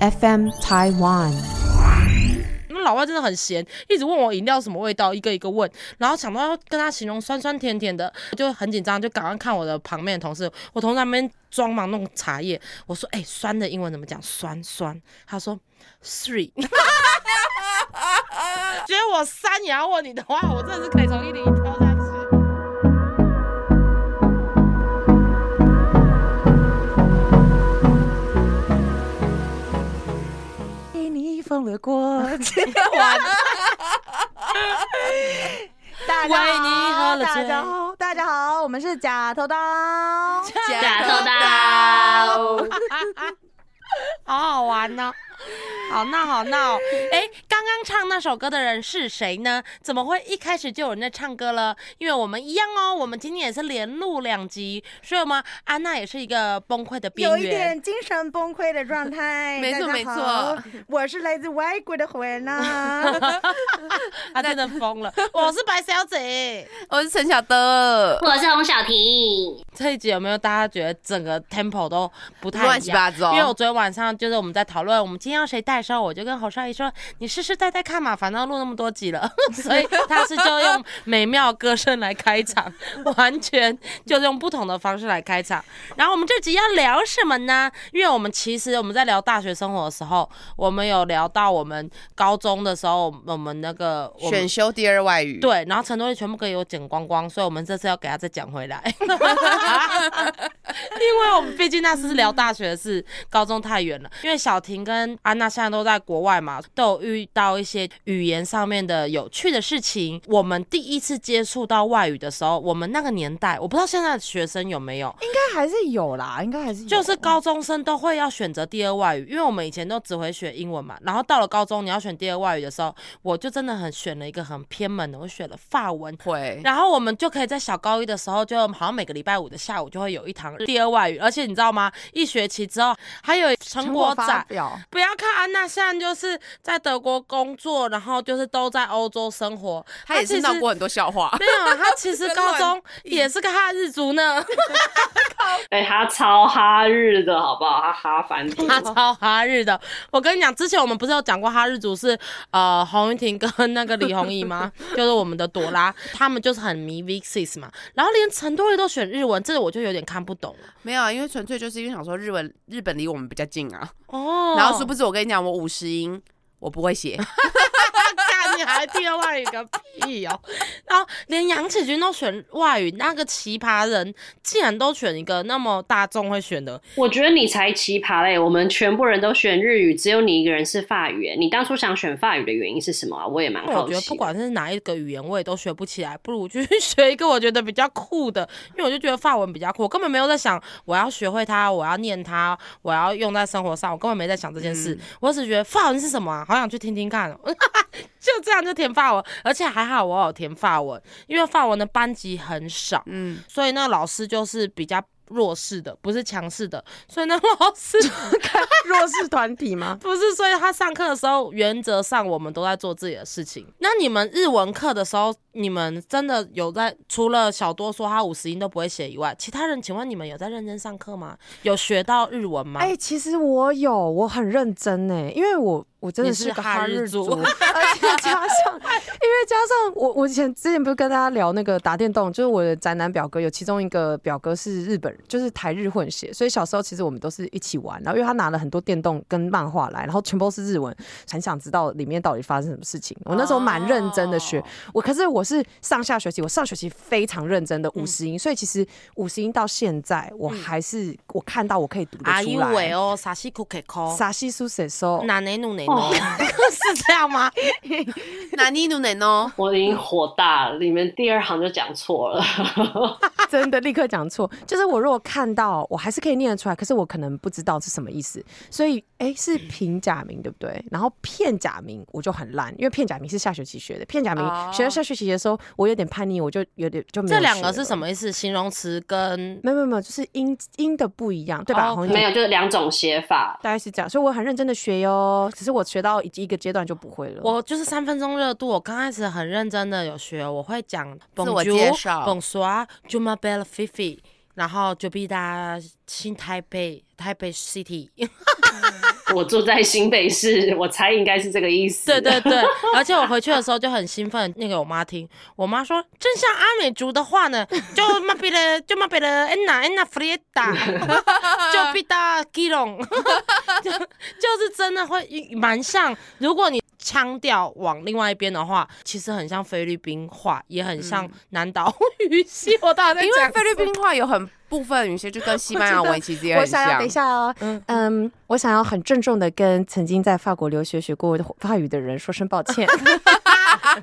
FM Taiwan。那老外真的很闲，一直问我饮料什么味道，一个一个问，然后想到要跟他形容酸酸甜甜的，就很紧张，就赶快看我的旁边的同事，我同事那边装忙弄茶叶，我说哎、酸的英文怎么讲？酸酸，他说 three。觉得我三也要问你的话，我真的是可以从一零一跳去。为你疯了过今完大家好，大家好，大家好，我们是假头刀，假头刀，好好玩呢、好闹好闹。哎，刚刚唱那首歌的人是谁呢？怎么会一开始就有人在唱歌了？因为我们一样哦，我们今天也是连录两集，所以我们安娜也是一个崩溃的边缘有一。点精神崩溃的状态。没错没错，我是来自外国的回娜。她真的疯了。我是白小姐。我是陈小德，我是洪小婷，这一集有没有大家觉得整个 tempo 都不太乱一样？七八糟。因为我昨天晚上就是我们在讨论我们今天要谁带的时候，我就跟侯少仪说：“你试试带带看嘛，反正录那么多集了。”所以他是就用美妙歌声来开场，完全就是用不同的方式来开场。然后我们这集要聊什么呢？因为我们其实我们在聊大学生活的时候，我们有聊到我们高中的时候，我们那个我选修第二外语，，对，然后陈多也全部给我剪光光，所以我们这次要给他再讲回来，因为我们毕竟那次是聊大学的事，高中太远了。因为小婷跟安娜现在都在国外嘛，都有遇到一些语言上面的有趣的事情。我们第一次接触到外语的时候，我们那个年代，我不知道现在的学生有没有，应该还是有啦，应该还是有就是高中生都会要选择第二外语，因为我们以前都只会学英文嘛，然后到了高中你要选第二外语的时候，我就真的很选了一个很偏门的，我选了法文。会，然后我们就可以在小高一的时候，就好像每个礼拜五的下午就会有一堂第二外语，而且你知道吗？一学期之后还有成成果展。不要看安娜现在就是在德国工作，然后就是都在欧洲生活，她也是闹过很多笑话。没有啊，他其实 高中也是个哈日族呢，哎、她超哈日的好不好？她哈繁体，他超哈日的。我跟你讲，之前我们不是有讲过哈日族是呃洪云婷跟那个李宏毅吗？就是我们的朵拉，他们就是很迷 V Six 嘛，然后连陈多丽都选日文，这个我就有点看不懂了。没有啊，因为纯粹就是因为想说日文日本离我们比较近啊。哦，然后殊不知我跟你讲，我五十音我不会写，干 你还第二外语个屁哦！然后连杨启军都选外语，那个奇葩人竟然都选一个那么大众会选的，我觉得你才奇葩嘞！我们全部人都选日语，只有你一个人是法语。你当初想选法语的原因是什么啊？我也蛮好奇我觉得不。管是哪一个语言，我也都学不起来，不如去学一个我觉得比较酷的，因为我就觉得法文比较酷，我根本没有在想我要学会它，我要念它，我要用在生活上，我根本没在想这件事，嗯我只觉得法文是什么啊，好想去听听看哦，就这样就填法文，而且还好我有填法文，因为法文的班级很少，嗯，所以那个老师就是比较弱势的，不是强势的，所以那老师 弱势团体吗？不是，所以他上课的时候，原则上我们都在做自己的事情。那你们日文课的时候，你们真的有在除了小多说他五十音都不会写以外，其他人请问你们有在认真上课吗？有学到日文吗？哎、其实我有，我很认真哎，因为我我真的是个哈日族 而且加上，因为加上我我以前之前不是跟大家聊那个打电动，就是我的宅男表哥有其中一个表哥是日本人，就是台日混血，所以小时候其实我们都是一起玩，然后因为他拿了很多电动跟漫画来，然后全部都是日文，很想知道里面到底发生什么事情。我那时候蛮认真的学，哦。我可是我是上下学期，我上学期非常认真的五十音，所以其实五十音到现在我还是、我看到我可以读得啊，出来。因为哦，傻西库克扣，沙西苏塞收，哪内努内努，是这样吗？哪尼努能哦？我已经火大了，你们第二行就讲错了。真的立刻讲错。就是我如果看到，我还是可以念得出来，可是我可能不知道是什么意思。所以，哎、是平假名对不对？然后片假名我就很烂，因为片假名是下学期学的。片假名哦学到下学期的时候，我有点叛逆，我就有点就没有这两个是什么意思？形容词跟没有没有没有，就是音音的不一样，对吧？哦没有，就是两种写法。大概是这样，所以我很认真的学哟。只是我学到一一个阶段就不会了。我就是三分钟热度，我刚开始很认真的有学，我会讲自我介绍 Bonjour, Juma Bella Fifi，然后就比达新台北台北 City，我 我住在新北市，我猜应该是这个意思。对 对对，而且我回去的时候就很兴奋，那个我妈听，我妈说，真像阿美族的话呢，就嘛比了，就嘛比了，安娜安娜弗列达，就比达基隆，就就是真的会蛮像，如果你。腔调往另外一边的话，其实很像菲律宾话，也很像南岛语系。我大概因为菲律宾话有很部分语系就跟 西班牙文其实也很像。我想要等一下哦，嗯嗯，我想要很郑重的跟曾经在法国留学学过法语的人说声抱歉。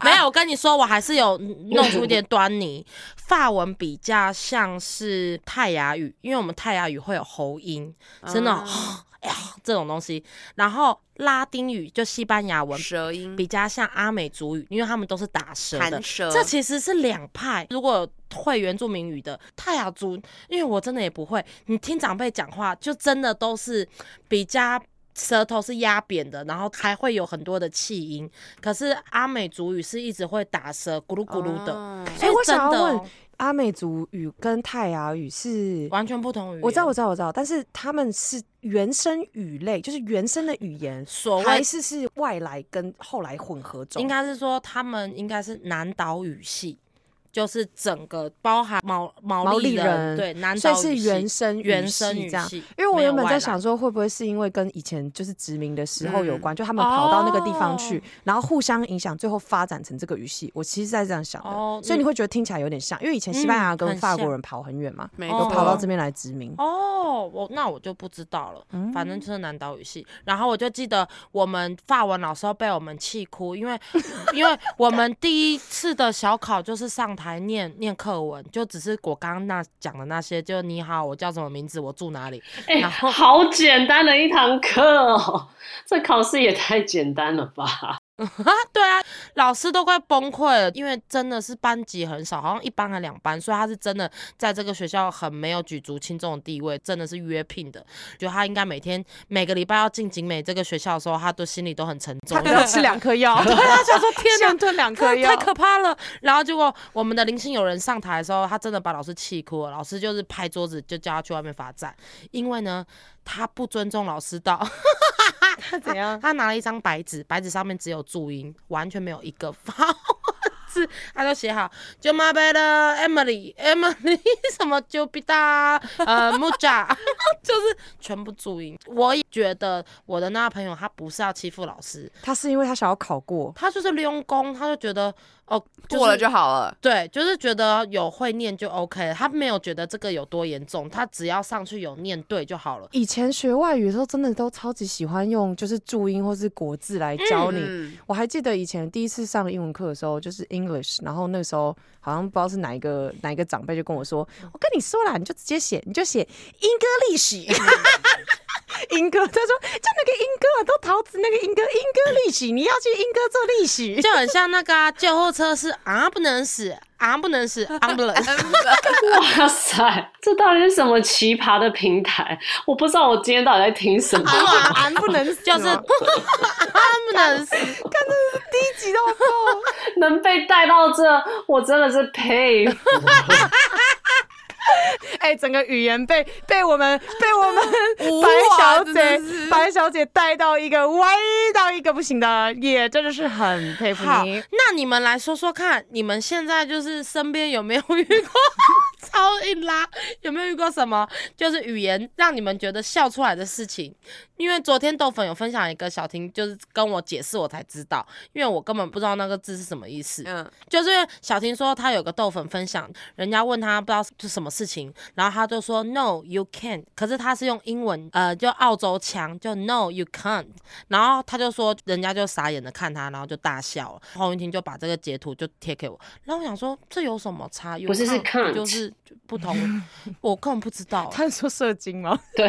没有，我跟你说，我还是有弄出一点端倪。法文比较像是泰雅语，因为我们泰雅语会有喉音，真的。哎呀，这种东西，然后拉丁语就西班牙文舌音比较像阿美族语，因为他们都是打舌的。舌，这其实是两派。如果会原住民语的泰雅族，因为我真的也不会，你听长辈讲话，就真的都是比较舌头是压扁的，然后还会有很多的气音。可是阿美族语是一直会打舌，咕噜咕噜的。所以我想要问。阿美族语跟泰雅语是完全不同语言，我知道，我知道，我知道，但是他们是原生语类，就是原生的语言，所还是是外来跟后来混合种？应该是说他们应该是南岛语系。就是整个包含毛毛利人，对，南岛是原生原生语这样。因为我原本在想说，会不会是因为跟以前就是殖民的时候有关，就他们跑到那个地方去，然后互相影响，最后发展成这个语系。我其实在这样想的，所以你会觉得听起来有点像，因为以前西班牙跟法国人跑很远嘛，都跑到这边来殖民。哦，我那我就不知道了，反正就是南岛语系。然后我就记得我们法文老师被我们气哭，因为 因为我们第一次的小考就是上台。还念念课文，就只是我刚刚那讲的那些，就你好，我叫什么名字，我住哪里，然后好简单的一堂课哦，这考试也太简单了吧。对啊，老师都快崩溃了，因为真的是班级很少，好像一班还两班，所以他是真的在这个学校很没有举足轻重的地位，真的是约聘的。就他应该每天每个礼拜要进景美这个学校的时候，他都心里都很沉重，他要吃两颗药。对啊，想说 天哪，吞两颗药，太可怕了。然后结果我们的零星有人上台的时候，他真的把老师气哭了，老师就是拍桌子就叫他去外面罚站，因为呢他不尊重老师道。他怎样？他拿了一张白纸，白纸上面只有注音，完全没有一个发字。他就写好，就马贝的 Emily，Emily 什么就比达呃木扎，就是全部注音。我也觉得我的那个朋友他不是要欺负老师，他是因为他想要考过，他就是利用功，他就觉得。哦，过了就好了。对，就是觉得有会念就 OK，他没有觉得这个有多严重，他只要上去有念对就好了。以前学外语的时候，真的都超级喜欢用就是注音或是国字来教你。我还记得以前第一次上英文课的时候，就是 English，然后那时候好像不知道是哪一个哪一个长辈就跟我说：“我跟你说啦，你就直接写，你就写英歌历史。”英哥，他说就那个英哥都桃子那个英哥，英哥利息，你要去英哥做利息，就很像那个救护车是啊不能死。啊，不能是 ambulance！哇塞，这到底是什么奇葩的平台？我不知道我今天到底在听什么。啊，不能就是安，不能死，看这是低级到爆，能被带到这，我真的是佩服。哎，整个语言被被我们被我们 白小姐白小姐带到一个歪到一个不行的，也真的是很佩服你。那你们来说说看，你们现在就是身边有没有遇过 超硬拉？有没有遇过什么就是语言让你们觉得笑出来的事情？因为昨天豆粉有分享一个小婷，就是跟我解释，我才知道，因为我根本不知道那个字是什么意思。嗯，就是小婷说她有个豆粉分享，人家问她不知道是什么事情，然后她就说 No you can't，可是她是用英文，呃，就澳洲腔，就 No you can't，然后她就说人家就傻眼的看她，然后就大笑了。黄云婷就把这个截图就贴给我，然后我想说这有什么差？不是是 can't，就是不同，我根本不知道。他说射精吗？对，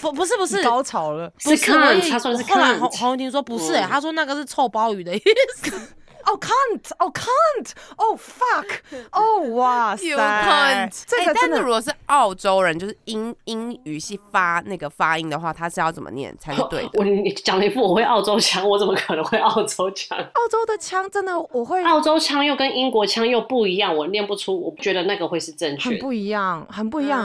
不不是不是高潮了。是看，他说是看。后来黄婷说不是，哎，他说那个是臭鲍鱼的意思。哦，can't，哦，can't，哦，fuck，哦，哇塞，这个真的，如果是澳洲人，就是英英语系发那个发音的话，他是要怎么念才是对的？我你讲了一副我会澳洲腔，我怎么可能会澳洲腔？澳洲的腔真的我会，澳洲腔又跟英国腔又不一样，我念不出，我觉得那个会是正确。很不一样，很不一样。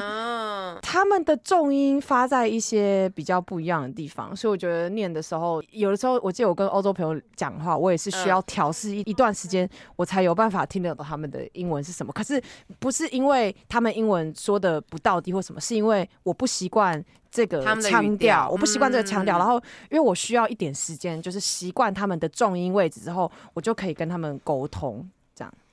他们的重音发在一些比较不一样的地方，所以我觉得念的时候，有的时候我记得我跟欧洲朋友讲话，我也是需要调试一一段时间，我才有办法听得懂他们的英文是什么。可是不是因为他们英文说的不到底或什么，是因为我不习惯这个腔调调，我不习惯这个腔调，嗯然后因为我需要一点时间，就是习惯他们的重音位置之后，我就可以跟他们沟通。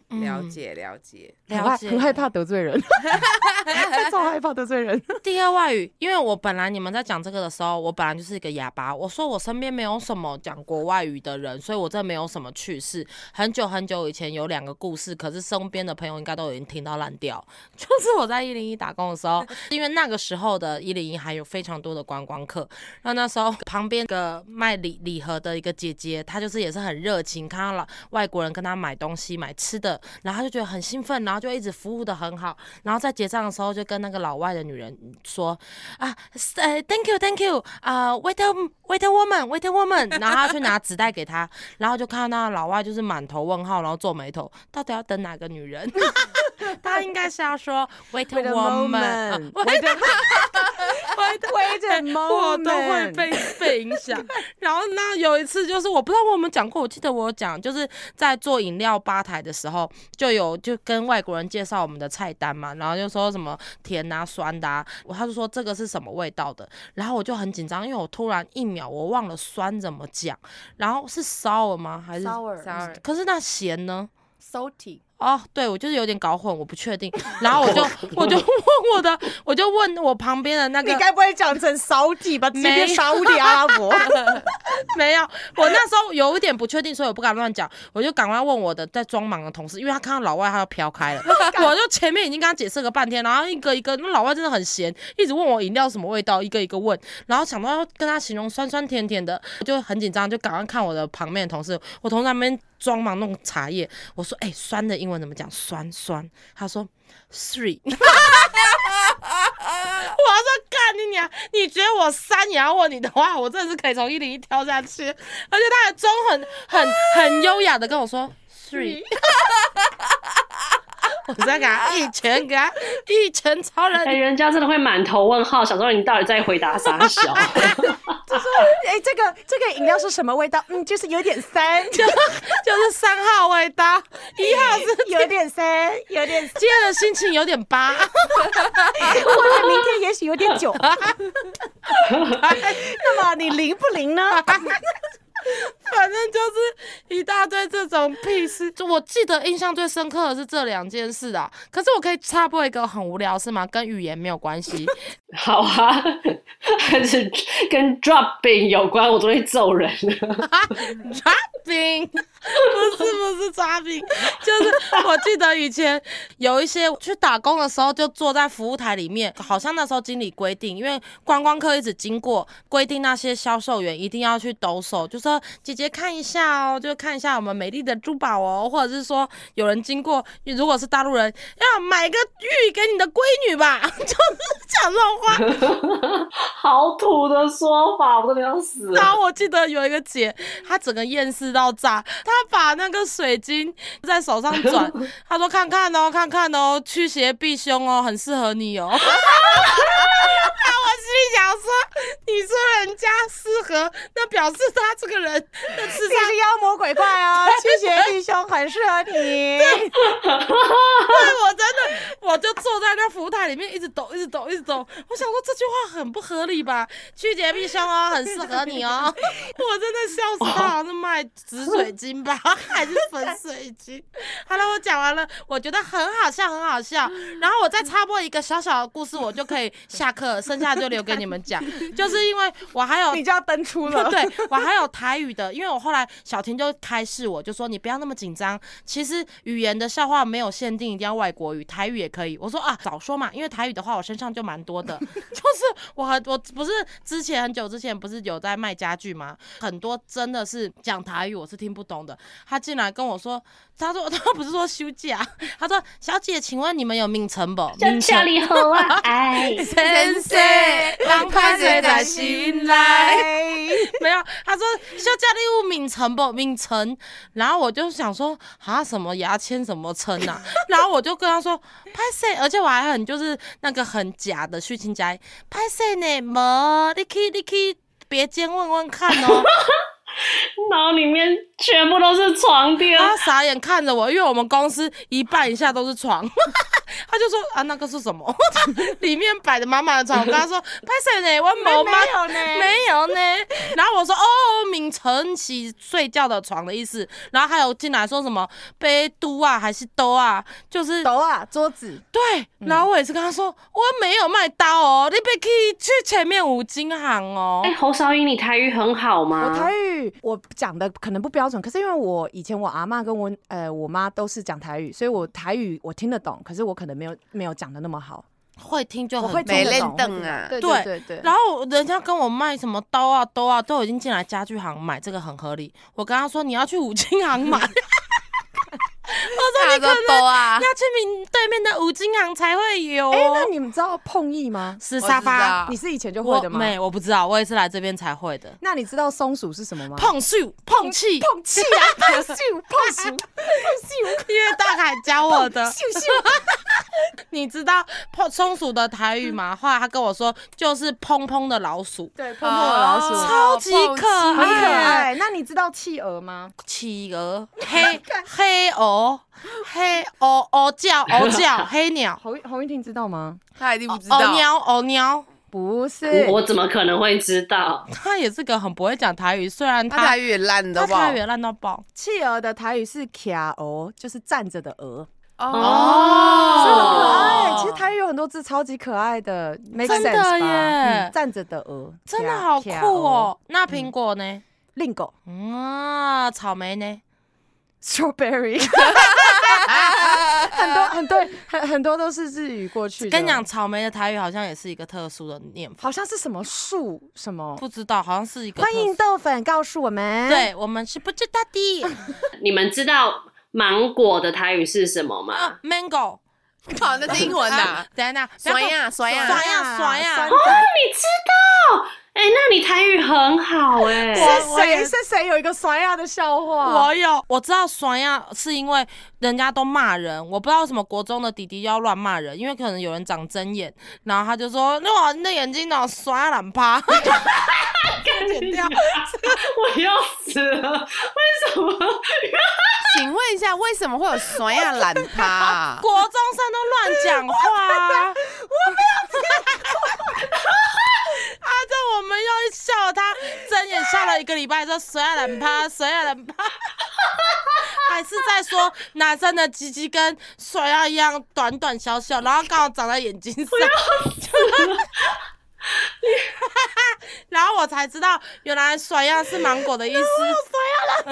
了解了解，很害了解很害怕得罪人，超害怕得罪人。第二外语，因为我本来你们在讲这个的时候，我本来就是一个哑巴。我说我身边没有什么讲国外语的人，所以我这没有什么趣事。很久很久以前有两个故事，可是身边的朋友应该都已经听到烂掉。就是我在一零一打工的时候，因为那个时候的一零一还有非常多的观光客，然后那时候旁边一个卖礼礼盒的一个姐姐，她就是也是很热情，看到了外国人跟她买东西买吃的，然后他就觉得很兴奋，然后就一直服务的很好，然后在结账的时候就跟那个老外的女人说啊，呃，thank you，thank you，啊、，waiter，waiter woman，waiter woman，然后他去拿纸袋给他，然后就看到那个老外就是满头问号，然后皱眉头，到底要等哪个女人？他应该是要说 wait a moment.，wait a wait a Wait a 我都会 moment. 被被影响。然后那有一次就是我不知道我有没有讲过，我记得我有讲，就是在做饮料吧台的时候，就有就跟外国人介绍我们的菜单嘛，然后就说什么甜啊、酸的、啊，我他就说这个是什么味道的，然后我就很紧张，因为我突然一秒我忘了酸怎么讲，然后是 sour 吗？还是 Sour 可是那咸呢？salty，哦，对，我就是有点搞混，我不确定。然后我就我就问我的，我就问我旁边的那个你该不会讲成烧地吧？直接沙地阿拉伯。没有，我那时候有一点不确定，所以我不敢乱讲，我就赶快问我的在装忙的同事，因为他看到老外他要飘开了，我就前面已经跟他解释个半天，然后一个一个，那老外真的很闲，一直问我饮料什么味道，一个一个问，然后想到要跟他形容酸酸甜甜的，我就很紧张，就赶快看我的旁边的同事，我同事在那边装忙弄茶叶，我说哎、酸的英文怎么讲？酸酸，他说 three。我说干你娘！你觉得我三也要问你的话，我真的是可以从一零一跳下去，而且他还装很很很优雅的跟我说 three，我再给他一拳，给他一拳超人哎、，人家真的会满头问号，想说你到底在回答啥小？就说哎，这个这个饮料是什么味道？嗯，就是有点酸，就是三号味道，一号是有点酸，有点，今天的心情有点八，或者明天也许有点久。那么你灵不灵呢？反正就是一大堆这种屁事。就我记得印象最深刻的是这两件事啊。可是我可以插播一个很无聊的事吗？跟语言没有关系。好啊，还是跟 dropping 有关，我都会揍人了。抓饼，不是不是抓饼，就是我记得以前有一些去打工的时候，就坐在服务台里面，好像那时候经理规定，因为观光客一直经过，规定那些销售员一定要去抖手，就说姐姐看一下哦，就看一下我们美丽的珠宝哦，或者是说有人经过，如果是大陆人，要买个玉给你的闺女吧，就是讲这种话。好土的说法，我真的要死。然后我记得有一个姐，她整个厌世到炸，她把那个水晶在手上转，他说看看哦，看看哦，驱邪避凶哦，很适合你哦。那我心里想说，你说人家适合，那表示他这个人的磁你场是妖魔鬼怪 啊，驱邪避凶很适合你。对我真的，我就坐在那服务台里面，一直抖，一直抖，一直抖。我想说这句话很不合理吧？驱邪避凶哦，很适合你哦。我真的笑死，他好像是卖紫水晶吧，还是粉水晶？好了，我讲完了，我觉得很好笑，很好笑。然后我再插播一个小小的故事，我就可以下课，剩下就留给你们讲。就是因为我还有你就要登出了。对我还有台语的，因为我后来小婷就开示我，就说你不要那么紧张，其实语言的笑话没有限定一定要外国语，台语也可以。我说啊，早说嘛，因为台语的话我身上就蛮多的，就是我很我不是之前很久之前不是有在卖家具吗？很多真的是讲台语我是听不懂的，他进来跟我说，他说他不是说休假，他说小姐，请问你们有名称不？在名家里好啊，哎，先生，人拍谁在心内？没有，有，他说休假礼物名成不名成，然后我就想说啊什么牙签什么称啊，然后我就跟他说拍谁，而且我还很就是那个很假的虚情假意拍谁呢？没，你可以你可以别间问问看哦。脑里面全部都是床垫，他傻眼看着我，因为我们公司一半以下都是床，他就说啊那个是什么？里面摆的满满的床。我跟他说拍谁呢？我没没有呢，没有呢。然后我说哦，敏晨起睡觉的床的意思。然后还有进来说什么杯都啊还是兜啊，就是都啊桌子。对。然后我也是跟他说我没有卖刀哦，你别可以去前面五金行哦。哎，侯少英，你台语很好吗？我台语我讲的可能不标准，可是因为我以前我阿妈跟我呃我妈都是讲台语，所以我台语我听得懂，可是我可能没有没有讲的那么好。会听就很会没练听得懂凳啊对对对对。然后人家跟我卖什么刀啊、刀啊，都已经进来家具行买，这个很合理。我跟他说你要去五金行买，他说都啊要，去明对面的五金行才会有。哎，那你们知道碰意吗？是沙发，你是以前就会的吗？没，我不知道，我也是来这边才会的。那你知道松鼠是什么吗？碰树、碰气，碰气啊，碰树碰鼠碰树因为大凯教我的。你知道碰松鼠的台语吗？后来他跟我说，就是砰砰的老鼠，对，砰砰的老鼠。哦超级可很可爱。爱。那你知道企鹅吗？企鹅、黑黑鹅、黑哦哦叫、哦叫、黑鸟、洪洪玉婷知道吗？他一定不知道。哦鸟、哦鸟。不是，我怎么可能会知道？他也是个很不会讲台语，虽然他他台语也烂的吧他台语？也烂到爆。企鹅的台语是卡鹅，就是站着的鹅，哦所以很可哦爱。其实台语有很多字超级可爱的，make 真的？耶嗯站着的鹅，真的好酷哦！那苹果呢？，lingo 啊，草莓呢？strawberry，很多 很多，很很多都是日语过去的。跟你讲，，草莓的台语好像也是一个特殊的念法，好像是什么树什么。不知道，好像是一个欢迎。豆粉告诉我们，，对我们是不知道的。你们知道芒果的台语是什么吗？啊，mango，靠，那是英文啊呐。等一下，酸呀酸呀酸呀酸呀酸哦，你知道？哎、那你台语很好哎、是谁是谁有一个酸亚的笑话？我有，我知道酸亚，是因为人家都骂人，我不知道为什么国中的弟弟要乱骂人，因为可能有人长针眼，然后他就说：“哇，你的眼睛哪酸呀懒趴。”剪掉。我要死了！为什么？请问一下，为什么会有酸亚懒趴啊？国中生都乱讲话啊！我没有 啊，这我们又笑他睁眼笑了一个礼拜，说谁要冷趴，谁要冷趴，还是在说男生的鸡鸡跟水鸭一样短短小小，然后刚好长在眼睛上。然后我才知道，原来甩样是芒果的意思。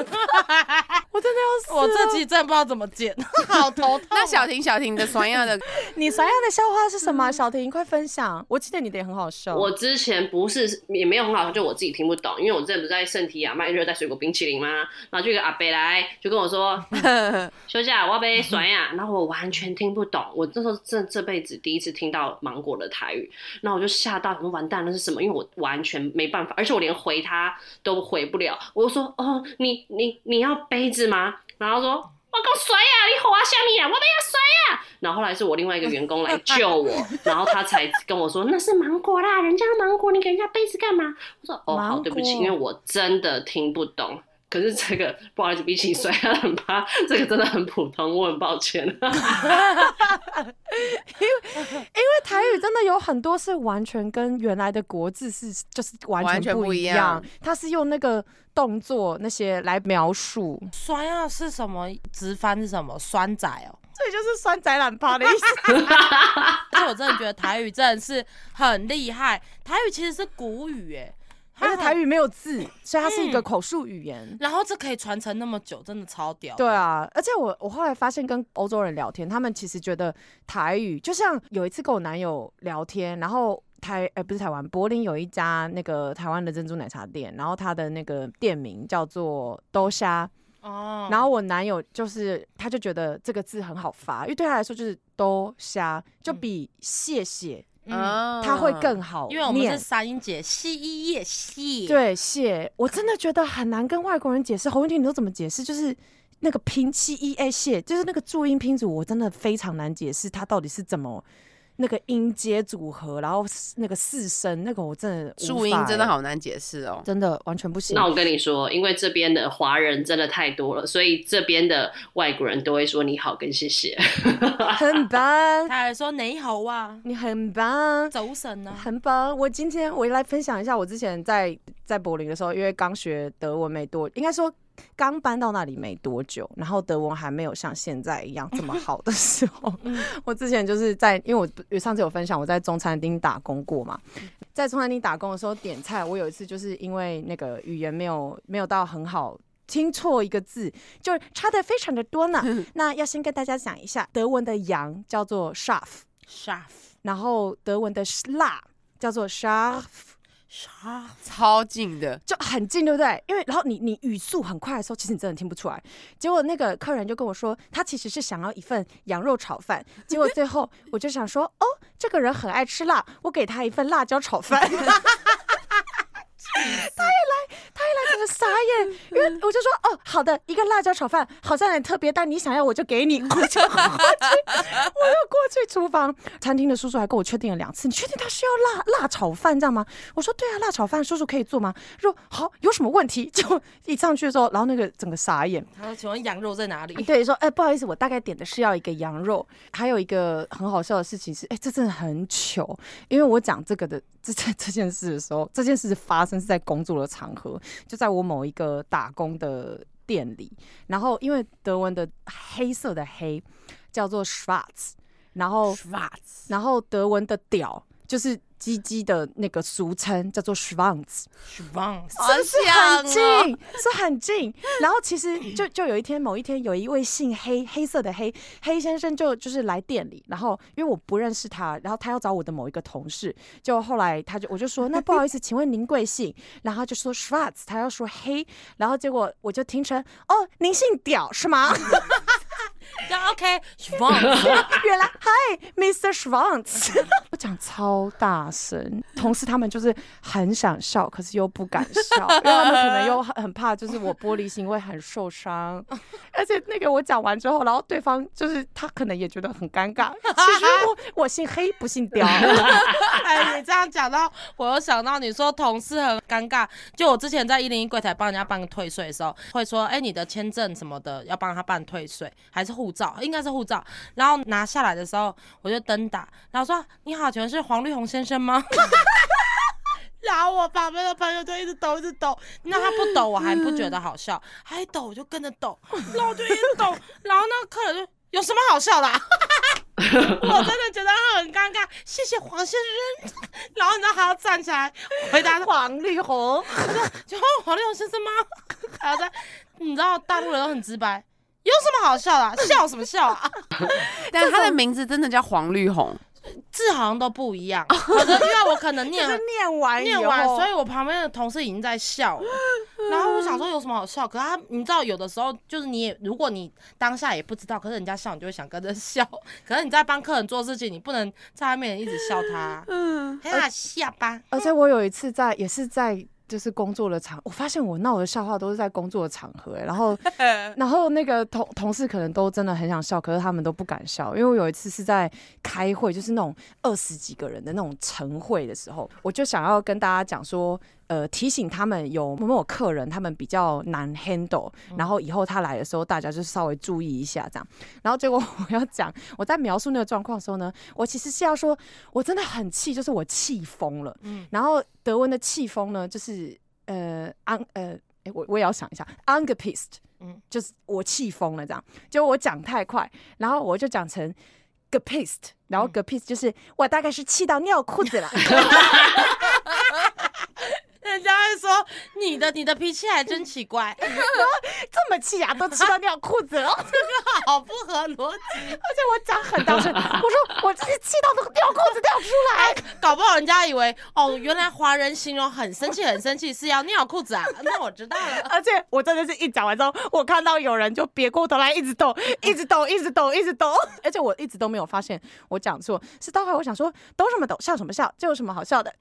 我真的要死。我这集真的不知道怎么剪，好头痛。那小婷，小婷的酸呀的，你酸亚的笑话是什么？小婷，快分享。我记得你的也很好笑。我之前不是也没有很好笑，就我自己听不懂，因为我之前不是在圣提亚卖热带水果冰淇淋吗？然后就有一个阿伯来就跟我说，休假我要被甩呀，然后我完全听不懂，我那时候这这辈子第一次听到芒果的台语，然后我就吓到，说完蛋了是什么？因为我完全没办法，而且我连回他都回不了，我就说哦，你你你要杯子吗？然后他说。我讲甩呀，你好啊，下面啊，我不要甩呀。然后后来是我另外一个员工来救我，然后他才跟我说那是芒果啦，人家芒果，你给人家杯子干嘛？我说哦好，对不起，因为我真的听不懂。可是这个不好意思，比起甩呀很怕，这个真的很普通，我很抱歉。因为台语真的有很多是完全跟原来的国字是就是完完全不不一样样，它是用那个动作那些来描述，酸啊是什么？直翻是什么？酸仔哦。这就是酸仔懒趴的意思。而且我真的觉得台语真的是很厉害。台语其实是古语哎，而且台语没有字，所以它是一个嗯口述语言。然后这可以传承那么久，真的超屌。对，啊，而且我我后来发现跟欧洲人聊天，他们其实觉得台语，就像有一次跟我男友聊天，然后台呃不是台湾，柏林有一家那个台湾的珍珠奶茶店，然后它的那个店名叫做兜虾，哦，然后我男友就是他就觉得这个字很好发，因为对他来说就是兜虾，就比谢谢嗯，它会更好因为我们是。三音节，西一叶谢。，对，谢，我真的觉得很难跟外国人解释。侯文婷，你都怎么解释？就是那个拼七一 A 谢，就是那个注音拼组，我真的非常难解释它到底是怎么那个音阶组合，然后那个四声，那个我真的无注音真的好难解释哦。真的完全不行那。我跟你说，因为这边的华人真的太多了，所以这边的外国人都会说你好跟谢谢。很棒，他还说你好啊，你很棒。走神呢。很棒！我今天我来分享一下，我之前在在柏林的时候，因为刚学德文没多，应该说刚搬到那里没多久，然后德文还没有像现在一样这么好的时候，我之前就是在，因为我上次有分享我在中餐厅打工过嘛，在中餐厅打工的时候点菜，我有一次就是因为那个语言没有没有到很好。听错一个字，就差的非常的多呢。那要先跟大家讲一下，德文的羊叫做 shaff，shaff，然后德文的辣叫做 scharf，sharp，超近的，就很近，对不对？因为然后你你语速很快的时候，其实你真的听不出来。结果那个客人就跟我说，他其实是想要一份羊肉炒饭。结果最后我就想说，哦，这个人很爱吃辣，我给他一份辣椒炒饭。整个傻眼，因为我就说，哦，好的，一个辣椒炒饭，好像很特别，但你想要我就给你，我就过去，我又过去厨房，餐厅的叔叔还跟我确定了两次，你确定他需要辣辣炒饭这样吗？我说对啊，辣炒饭叔叔可以做吗？说好，有什么问题？就一上去的时候，然后那个整个傻眼，他说请问羊肉在哪里？对，说哎、不好意思，我大概点的是要一个羊肉。还有一个很好笑的事情是，哎、这真的很糗，因为我讲这个的这这这件事的时候，这件事发生是在工作的场合，就在我某一个打工的店里。然后因为德文的黑色的黑叫做 schwarz，然后 Schwarz 然后德文的屌就是鸡鸡的那个俗称叫做 Schwanz。Schwanz 是是很近？是很近。然后其实就就有一天，某一天有一位姓黑黑色的黑黑先生就就是来店里，然后因为我不认识他，然后他要找我的某一个同事，就后来他就我就说那不好意思，请问您贵姓？然后他就说 Schwarz，他要说黑，然后结果我就听成哦您姓屌是吗？叫 OK Schwanz，原来嗨，Mr. Schwanz，我讲超大声，同事他们就是很想笑，可是又不敢笑，因为他们可能又很很怕，就是我玻璃心会很受伤。而且那个我讲完之后，然后对方就是他可能也觉得很尴尬。其实我我姓黑不姓刁，哎，你这样讲到，我又想到你说同事很尴尬。就我之前在一零一柜台帮人家办退税的时候，会说，哎、你的签证什么的要帮他办退税，还是护照？应该是护照。然后拿下来的时候，我就登打，然后说，你好，请问是黄绿红先生吗？然后我旁边的朋友就一直抖，一直抖。那他不抖，我还不觉得好笑；他一抖，我就跟着抖。然后我就一直抖，然后那个客人就有什么好笑的、啊？我真的觉得很尴尬。谢谢黄先生。然后你知道还要站起来回答他，黄绿红，就黄绿红先生吗？还要在，你知道大陆人都很直白，有什么好笑的啊、笑什么笑啊？但他的名字真的叫黄绿红，字好像都不一样，因为我可能念念完念完，所以我旁边的同事已经在笑了。然后我想说有什么好笑？可是他，你知道，有的时候就是你也，如果你当下也不知道，可是人家笑，你就会想跟着笑。可是你在帮客人做事情，你不能在他面前一直笑他。嗯，哎呀，下巴。而且我有一次在也是在就是工作的场，我发现我闹的笑话都是在工作的场合、欸，然后 然后那个同同事可能都真的很想笑，可是他们都不敢笑，因为我有一次是在开会，就是那种二十几个人的那种晨会的时候，我就想要跟大家讲说。呃，提醒他们有某某客人，他们比较难 handle，然后以后他来的时候，大家就稍微注意一下这样。然后结果我要讲，我在描述那个状况的时候呢，我其实是要说，我真的很气，就是我气疯了。嗯然后德文的气疯呢，就是呃 un 呃，诶我我也要想一下 angepissed，嗯嗯，就是我气疯了这样。结果我讲太快，然后我就讲成 gepissed，然后 gepissed 就是我大概是气到尿裤子了。你的你的脾气还真奇怪，这么气啊，都气到尿裤子了，好不合逻辑。而且我讲很大声，我说我这是气到都尿裤子掉出来。搞不好人家以为哦，原来华人形容很生气很生气是要尿裤子啊，那我知道了。而且我真的是一讲完之后，我看到有人就别过头来一直抖，一直抖，一直抖，一直抖，而且我一直都没有发现我讲错，是到后来我想说抖什么抖，笑什么笑，这有什么好笑的？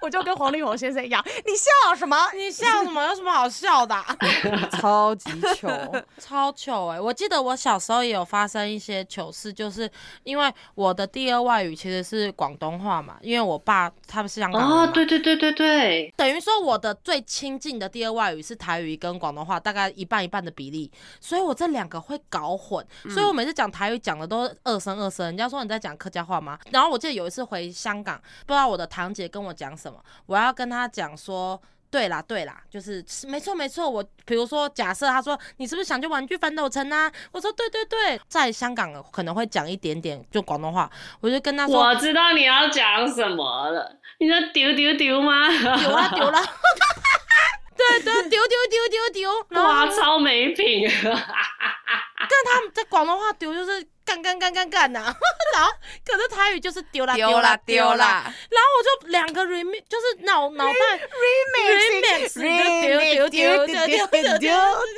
我就跟黄立宏先生一样，你笑什么？你笑什么？有什么好笑的啊、超级糗，超糗哎、我记得我小时候也有发生一些糗事，就是因为我的第二外语其实是广东话嘛，因为我爸他们是香港人对对对对对，等于说我的最亲近的第二外语是台语跟广东话，大概一半一半的比例，所以我这两个会搞混，所以我每次讲台语讲的都二声二声，人家说你在讲客家话吗？然后我记得有一次回香港，不知道我的堂姐跟我讲什么，我要跟她讲说。对啦，对啦，就是是没错没错。我比如说，假设他说你是不是想去玩具反斗城啊？我说对对对，在香港可能会讲一点点就广东话，我就跟他说我知道你要讲什么了，你说丢丢丢吗？丢啦丢啦，对对丢丢丢丢丢，哇，超没品！但他们在广东话丢就是干干干干干呐、然后可是台语就是丢啦丢啦啦丢啦，然后我就两个 remix 就是脑脑袋 remix 就丢丢丢丢丢丢丢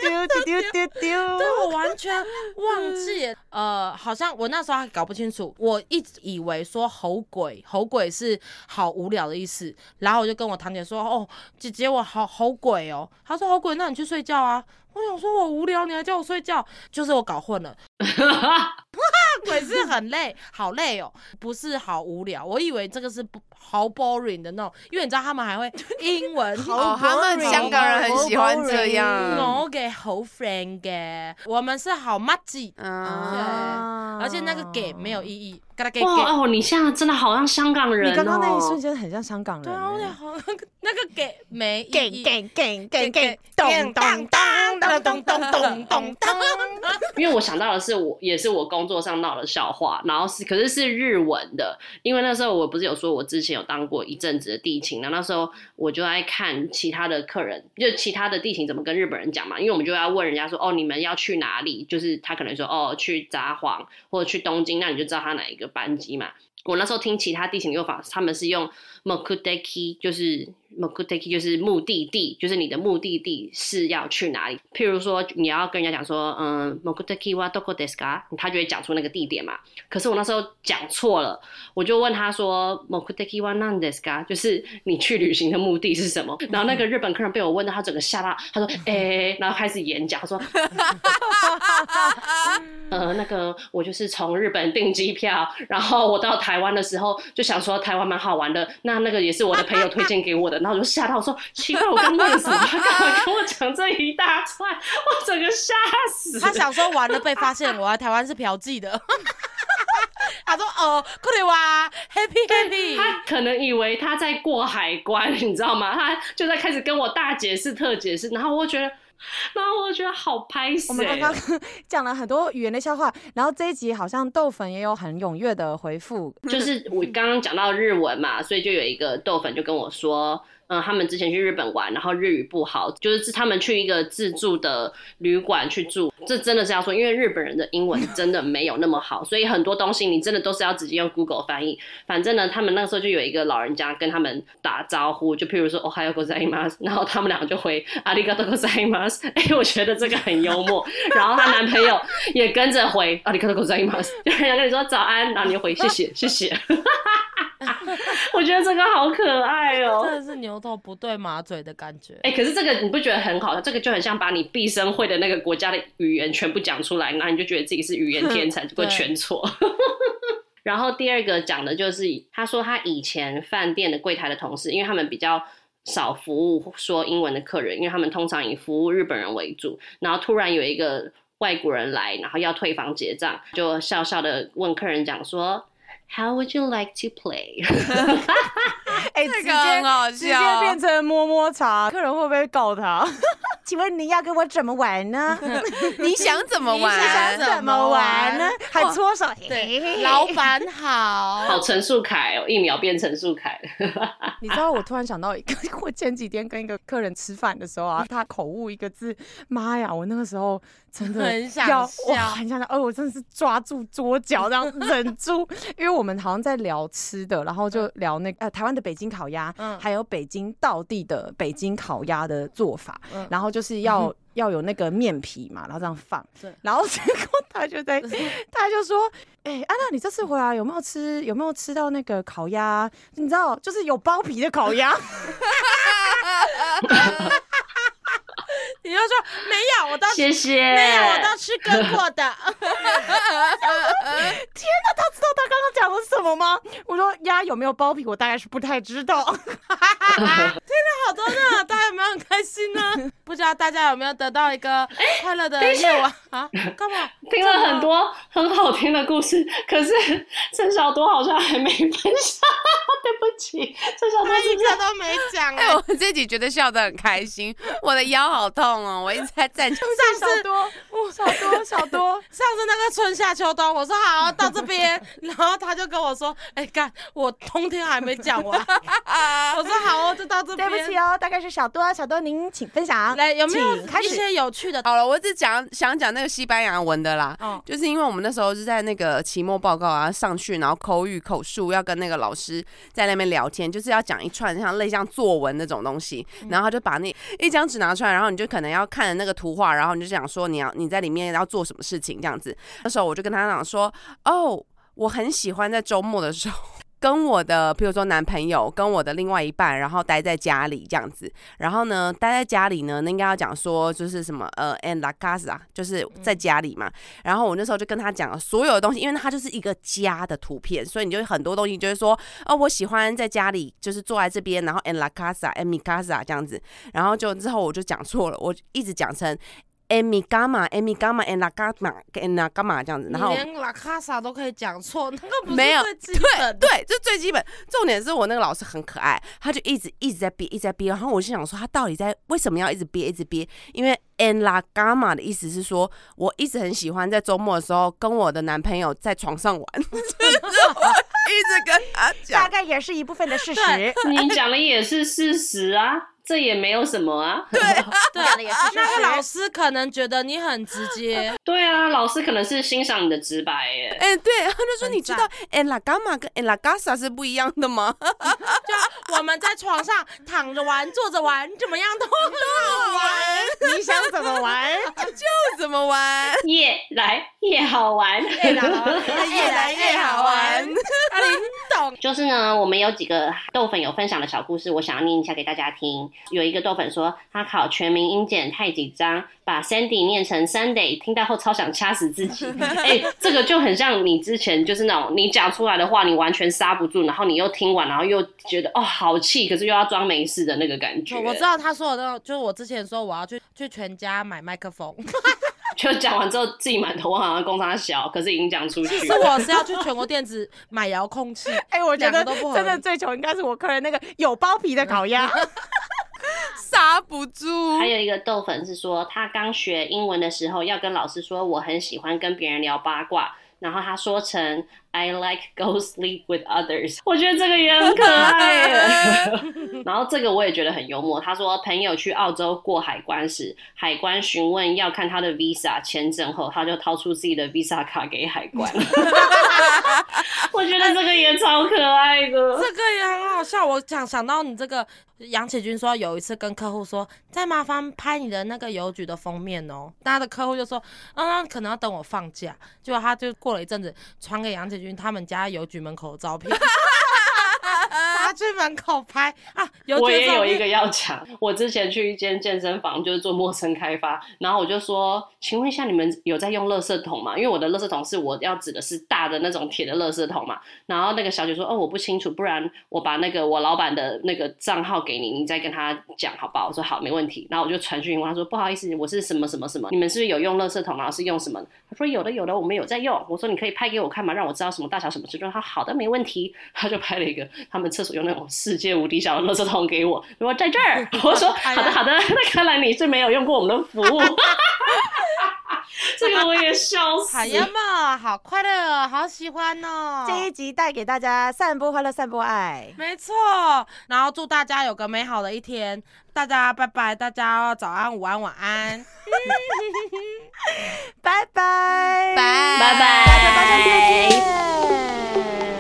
丢丢丢丢丢对我完全忘记，呃，好像我那时候还搞不清楚，我一直以为说吼鬼，吼鬼是好无聊的意思，然后我就跟我堂姐说，哦，姐姐我好吼鬼哦，她说吼鬼，那你去睡觉啊。我想说我无聊，你还叫我睡觉，就是我搞混了。鬼是很累，好累哦，不是好无聊。我以为这个是不好 boring 的那种，因为你知道他们还会英文 哦，他们香港人很喜欢这样。我给好 friend 嘅，我们是好 m a 啊而且那个给没有意义。哇哦，你现在真的好像香港人哦！你刚刚那一瞬间很像香港人对啊，我欸，得好那个给没意给义。给给给给咚咚咚咚咚咚咚咚咚，因为我想到的是我也是我工作上闹的笑话，然后是可是是日文的，因为那时候我不是有说我之前有当过一阵子的地勤，然后那时候我就爱看其他的客人，就其他的地勤怎么跟日本人讲嘛，因为我们就要问人家说哦你们要去哪里，就是他可能说哦去札幌或者去东京，那你就知道他哪一个班机嘛。我那时候听其他地勤又法，他们是用 mokudeki，就是 Mokuteki 就是目的地，就是你的目的地是要去哪里。譬如说你要跟人家讲说，嗯，Mokuteki wa doko desu ka，他就会讲出那个地点嘛。可是我那时候讲错了，我就问他说，Mokuteki wa nan desu ka，就是你去旅行的目的是什么？然后那个日本客人被我问到，他整个吓到，他说，哎、然后开始演讲，他说。呃，那个我就是从日本订机票，然后我到台湾的时候就想说台湾蛮好玩的，那那个也是我的朋友推荐给我的，然后我就吓到，我说奇怪，我刚问了什么？他干嘛跟我讲这一大串？我整个吓死。他想说完了被发现，我来台湾是嫖妓的。他说哦，快点哇，happy happy。他可能以为他在过海关，你知道吗？他就在开始跟我大解释、特解释，然后我觉得，然后我觉得好拍死、我们刚刚 讲了很多语言的笑话，然后这一集好像豆粉也有很踊跃的回复，就是我刚刚讲到日文嘛，所以就有一个豆粉就跟我说，他们之前去日本玩，然后日语不好，就是他们去一个自助的旅馆去住，这真的是要说，因为日本人的英文真的没有那么好，所以很多东西你真的都是要直接用 Google 翻译。反正呢，他们那个时候就有一个老人家跟他们打招呼，就譬如说 “Ohayo gozaimasu”，然后他们两个就回 “Arigato gozaimasu”。哎，我觉得这个很幽默。然后她男朋友也跟着回 “Arigato gozaimasu”，就人家跟你说早安，然后你就回谢谢谢谢。我觉得这个好可爱哦、真的是牛头不对马嘴的感觉。哎、可是这个你不觉得很好？这个就很像把你毕生会的那个国家的语言全部讲出来，然后你就觉得自己是语言天才，结果 全错。然后第二个讲的就是，他说他以前饭店的柜台的同事，因为他们比较少服务说英文的客人，因为他们通常以服务日本人为主。然后突然有一个外国人来，然后要退房结账，就笑笑的问客人讲说：“How would you like to play？” 哎、这直接个很好直接变成摸摸茶，客人会不会告他？请问你要跟我怎么玩呢？你想怎么玩你想？怎么玩呢？还搓手，对，老板好，好陈树凯哦，一秒变陈树凯。你知道我突然想到一个，我前几天跟一个客人吃饭的时候啊，他口误一个字，妈呀！我那个时候真的很想笑哇，很想笑，哦，我真的是抓住桌角然后忍住，因为我们好像在聊吃的，然后就聊那个呃台湾的北京烤鸭，嗯还有北京道地的北京烤鸭的做法，嗯然后就是要。要有那个面皮嘛，然后这样放对，然后结果他就在，他就说，哎、安娜，你这次回来有没有吃，有没有吃到那个烤鸭？你知道，就是有包皮的烤鸭。你就说没有，我到谢谢。没有，我当吃跟过的。天哪，他知道他刚刚讲的是什么吗？我说鸭有没有包皮，我大概是不太知道。好多呢，大家有没有很开心呢？不知道大家有没有得到一个快乐的夜晚啊？干嘛？听了很多很好听的故事，可是陈小多好像还没分享，对不起，陈小多一个都没讲哎、哎。我自己觉得笑得很开心，我的腰好痛哦，我一直在站。上次小多，小多，小多，上次那个春夏秋冬，我说好到这边，然后他就跟我说，哎、干，我冬天还没讲完。我说好哦，就到这边对。不起哦，大概是小多，小多您请分享。来，有没有一请开始些有趣的？好了，我只讲想讲那个西班牙文的啦，哦就是因为我们那时候是在那个期末报告啊上去，然后口语口述要跟那个老师在那边聊天，就是要讲一串像类像作文那种东西，然后他就把那一张纸拿出来，然后你就可能要看的那个图画，然后你就想说你要你在里面要做什么事情这样子。那时候我就跟他讲说，哦，我很喜欢在周末的时候。跟我的，比如说男朋友，跟我的另外一半，然后待在家里这样子。然后呢，待在家里呢，那应该要讲说就是什么呃，en la casa，就是在家里嘛。然后我那时候就跟他讲了所有的东西，因为它就是一个家的图片，所以你就很多东西就是说，哦，我喜欢在家里，就是坐在这边，然后 en la casa，en mi casa 这样子。然后就之后我就讲错了，我一直讲成 en mi cama，en mi cama，en la Gama，And la cama 这样子。然后你连拉卡萨都可以讲错，那个不有最基本的。对，这最基本。重点是我那个老师很可爱，他就一直一直在憋，一直在憋。然后我就想说，他到底在为什么要一直憋，一直憋？因为 en la gama 的意思是说，我一直很喜欢在周末的时候跟我的男朋友在床上玩，我一直跟他讲大。概也是一部分的事实。对你讲的也是事实啊，这也没有什么啊。对，讲的也是事实那个老师可能觉得你很直接，对啊，老师可能是欣赏你的直白耶。哎、对，他就说你知道 en la gama 跟 en la casa 是不一样的吗？就我们在床上躺着玩、坐着玩，怎么样都很好玩。你想怎么玩 就？怎么玩？越来越好玩。越来越好玩，阿，林懂。就是呢，我们有几个豆粉有分享的小故事，我想要念一下给大家听。有一个豆粉说，他考全民英检太紧张，把 Sandy 念成 Sunday，听到后超想掐死自己。哎、这个就很像你之前就是那种你讲出来的话，你完全刹不住，然后你又听完，然后又觉得哦好气，可是又要装没事的那个感觉。我知道他说的就是我之前说我要去去全家买麦克风，就讲完之后自己满头好像公差小，可是已经讲出去是了。我是要去全国电子买遥控器。哎、我觉得两个都不合真的最穷应该是我客人那个有包皮的烤鸭。刹不住还。有一个豆粉是说，他刚学英文的时候要跟老师说我很喜欢跟别人聊八卦，然后他说成 I like go sleep with others，我觉得这个也很可爱耶。然后这个我也觉得很幽默。他说朋友去澳洲过海关时，海关询问要看他的 visa 签证后，他就掏出自己的 visa 卡给海关。我觉得这个也超可爱的。这个也很好笑，我想想到你这个杨启军说有一次跟客户说，再麻烦拍你的那个邮局的封面哦，他的客户就说，嗯，可能要等我放假，结果他就过了一阵子传给杨启军他们家邮局门口的照片，他去门口拍啊，有我也有一个要讲，我之前去一间健身房，就是做陌生开发，然后我就说，请问一下，你们有在用垃圾桶吗？因为我的垃圾桶是我要指的是大的那种铁的垃圾桶嘛。然后那个小姐说，哦，我不清楚，不然我把那个我老板的那个账号给你，你再跟他讲好不好？我说好，没问题。然后我就传讯问他说，不好意思，我是什么什么什么，你们是不是有用垃圾桶？然后是用什么？他说有的有的，我们有在用。我说你可以拍给我看嘛？让我知道什么大小什么尺寸。他说好的，没问题。他就拍了一个他们厕所用那种世界无敌小的垃圾桶给我，如果在这儿，我说好的好的，那看来你是没有用过我们的服务。这个我也笑死。海呀嘛，好快乐哦，好喜欢哦。这一集带给大家散播快乐，散播爱。没错，然后祝大家有个美好的一天，大家拜拜，大家早安、午安、晚安，拜拜，拜拜拜大家再见。